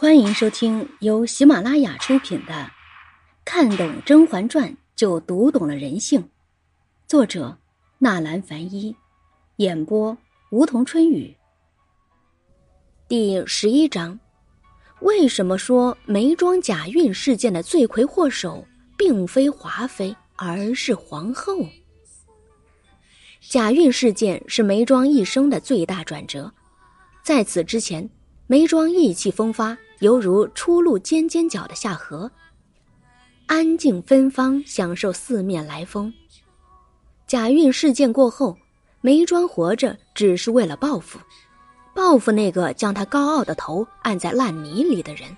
欢迎收听由喜马拉雅出品的《看懂甄嬛传就读懂了人性》，作者纳兰凡一，演播梧桐春雨。第十一章：为什么说眉庄假孕事件的罪魁祸首并非华妃，而是皇后？假孕事件是眉庄一生的最大转折，在此之前，眉庄意气风发。犹如初露尖尖角的夏荷，安静芬芳，享受四面来风。假孕事件过后，眉庄活着只是为了报复，报复那个将他高傲的头按在烂泥里的人。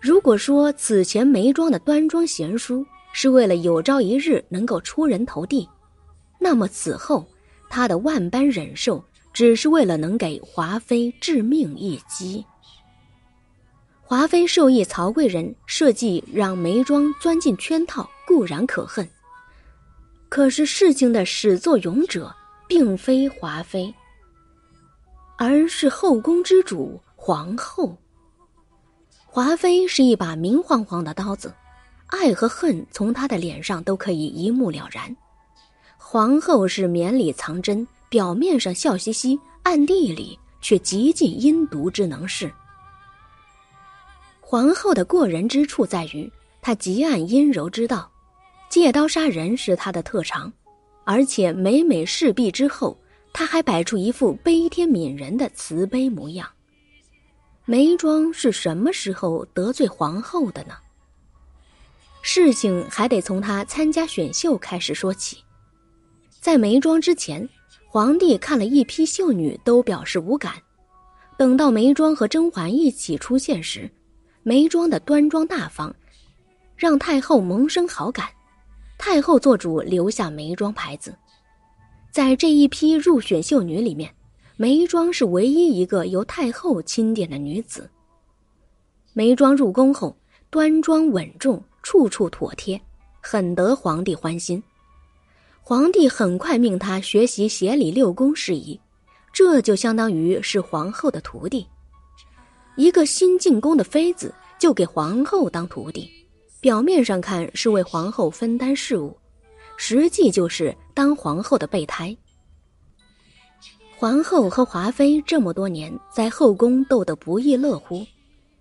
如果说此前眉庄的端庄贤淑是为了有朝一日能够出人头地，那么此后他的万般忍受，只是为了能给华妃致命一击。华妃授意曹贵人设计让眉庄钻进圈套，固然可恨。可是事情的始作俑者并非华妃，而是后宫之主皇后。华妃是一把明晃晃的刀子，爱和恨从她的脸上都可以一目了然。皇后是绵里藏针，表面上笑嘻嘻，暗地里却极尽阴毒之能事。皇后的过人之处在于，她极谙阴柔之道，借刀杀人是她的特长，而且每每事毕之后，她还摆出一副悲天悯人的慈悲模样。眉庄是什么时候得罪皇后的呢？事情还得从她参加选秀开始说起。在眉庄之前，皇帝看了一批秀女都表示无感，等到眉庄和甄嬛一起出现时。眉庄的端庄大方，让太后萌生好感。太后做主留下眉庄牌子，在这一批入选秀女里面，眉庄是唯一一个由太后钦点的女子。眉庄入宫后，端庄稳重，处处妥帖，很得皇帝欢心。皇帝很快命她学习协理六宫事宜，这就相当于是皇后的徒弟。一个新进宫的妃子就给皇后当徒弟，表面上看是为皇后分担事务，实际就是当皇后的备胎。皇后和华妃这么多年在后宫斗得不亦乐乎，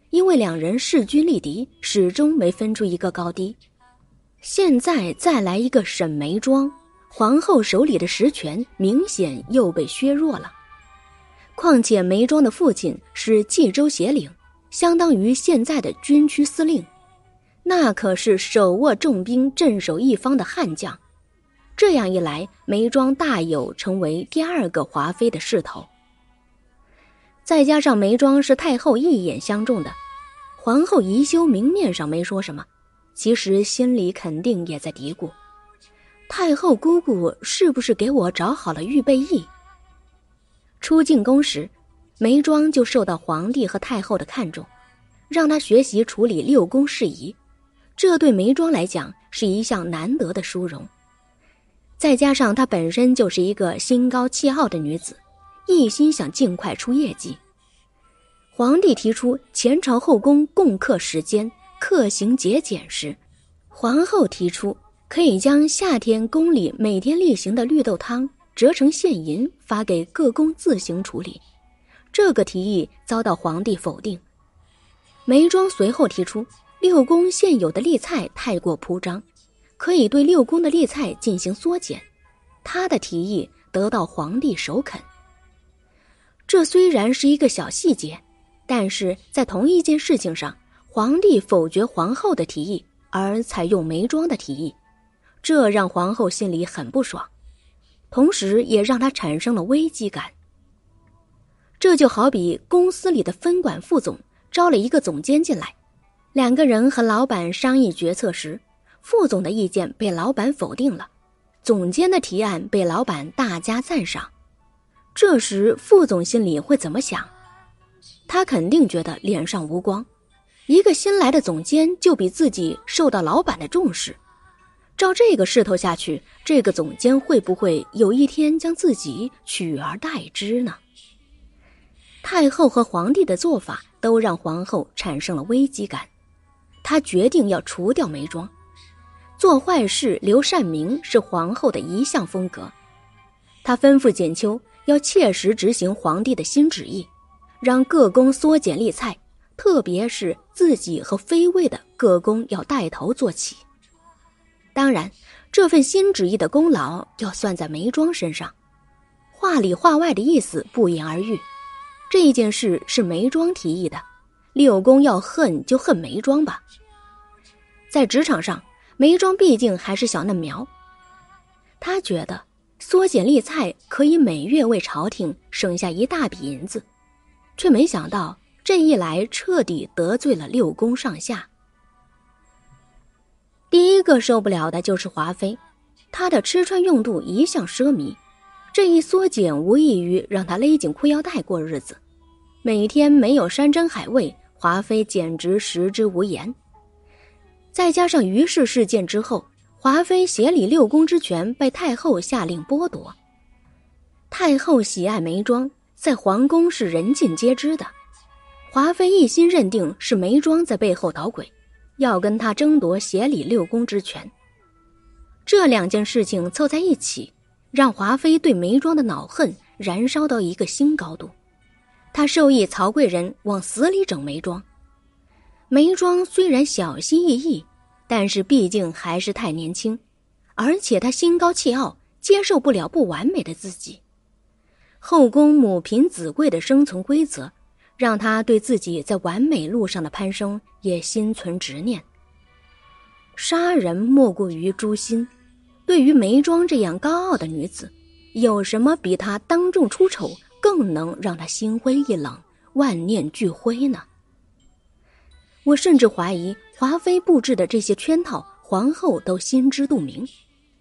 因为两人势均力敌，始终没分出一个高低。现在再来一个沈眉庄，皇后手里的实权明显又被削弱了。况且眉庄的父亲是冀州协领，相当于现在的军区司令，那可是手握重兵、镇守一方的悍将。这样一来，眉庄大有成为第二个华妃的势头。再加上眉庄是太后一眼相中的，皇后宜修明面上没说什么，其实心里肯定也在嘀咕：太后姑姑是不是给我找好了预备役？出进宫时，眉庄就受到皇帝和太后的看重，让他学习处理六宫事宜，这对眉庄来讲是一项难得的殊荣。再加上她本身就是一个心高气傲的女子，一心想尽快出业绩。皇帝提出前朝后宫共克时间、克行节俭时，皇后提出可以将夏天宫里每天例行的绿豆汤。折成现银发给各宫自行处理，这个提议遭到皇帝否定。梅庄随后提出，六宫现有的例菜太过铺张，可以对六宫的例菜进行缩减。他的提议得到皇帝首肯。这虽然是一个小细节，但是在同一件事情上，皇帝否决皇后的提议，而采用梅庄的提议，这让皇后心里很不爽。同时，也让他产生了危机感。这就好比公司里的分管副总招了一个总监进来，两个人和老板商议决策时，副总的意见被老板否定了，总监的提案被老板大加赞赏。这时，副总心里会怎么想？他肯定觉得脸上无光，一个新来的总监就比自己受到老板的重视。照这个势头下去，这个总监会不会有一天将自己取而代之呢？太后和皇帝的做法都让皇后产生了危机感。她决定要除掉梅庄，做坏事留善名是皇后的一项风格。她吩咐简秋要切实执行皇帝的新旨意，让各宫缩减立菜，特别是自己和妃位的各宫要带头做起。当然，这份新旨意的功劳要算在眉庄身上。话里话外的意思不言而喻，这件事是眉庄提议的。六宫要恨就恨眉庄吧。在职场上，眉庄毕竟还是小嫩苗。他觉得缩减例菜可以每月为朝廷省下一大笔银子，却没想到这一来彻底得罪了六宫上下。第一个受不了的就是华妃，她的吃穿用度一向奢靡。这一缩减无异于让她勒紧裤腰带过日子，每天没有山珍海味，华妃简直食之无言。再加上于氏事件之后，华妃协理六宫之权被太后下令剥夺。太后喜爱眉庄，在皇宫是人尽皆知的。华妃一心认定是眉庄在背后捣鬼，要跟他争夺协理六宫之权。这两件事情凑在一起。让华妃对梅庄的恼恨燃烧到一个新高度，她授意曹贵人往死里整梅庄。梅庄虽然小心翼翼，但是毕竟还是太年轻，而且她心高气傲，接受不了不完美的自己。后宫母凭子贵的生存规则，让他对自己在完美路上的攀升也心存执念。杀人莫过于诛心。对于眉庄这样高傲的女子，有什么比她当众出丑更能让她心灰意冷、万念俱灰呢？我甚至怀疑华妃布置的这些圈套，皇后都心知肚明，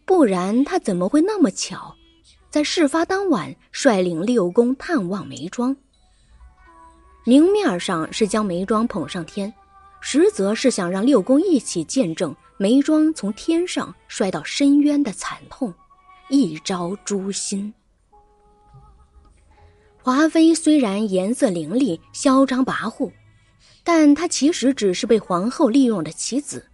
不然她怎么会那么巧，在事发当晚率领六宫探望眉庄？明面上是将眉庄捧上天，实则是想让六宫一起见证。眉庄从天上摔到深渊的惨痛，一招诛心。华妃虽然颜色凌厉、嚣张跋扈，但她其实只是被皇后利用的棋子。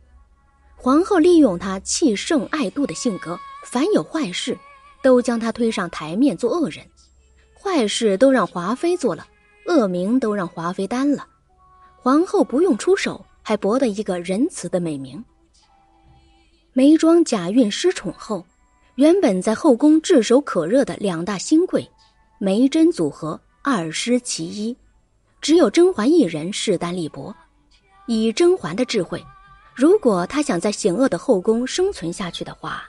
皇后利用她气盛爱妒的性格，凡有坏事，都将她推上台面做恶人。坏事都让华妃做了，恶名都让华妃担了。皇后不用出手，还博得一个仁慈的美名。眉庄假孕失宠后，原本在后宫炙手可热的两大新贵，眉珍组合二失其一，只有甄嬛一人势单力薄。以甄嬛的智慧，如果她想在险恶的后宫生存下去的话，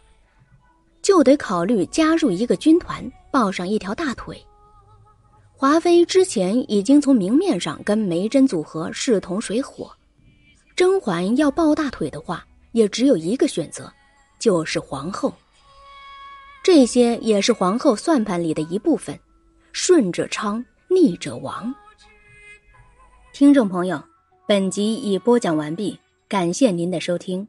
就得考虑加入一个军团，抱上一条大腿。华妃之前已经从明面上跟梅珍组合势同水火，甄嬛要抱大腿的话。也只有一个选择，就是皇后。这些也是皇后算盘里的一部分，顺者昌，逆者亡。听众朋友，本集已播讲完毕，感谢您的收听。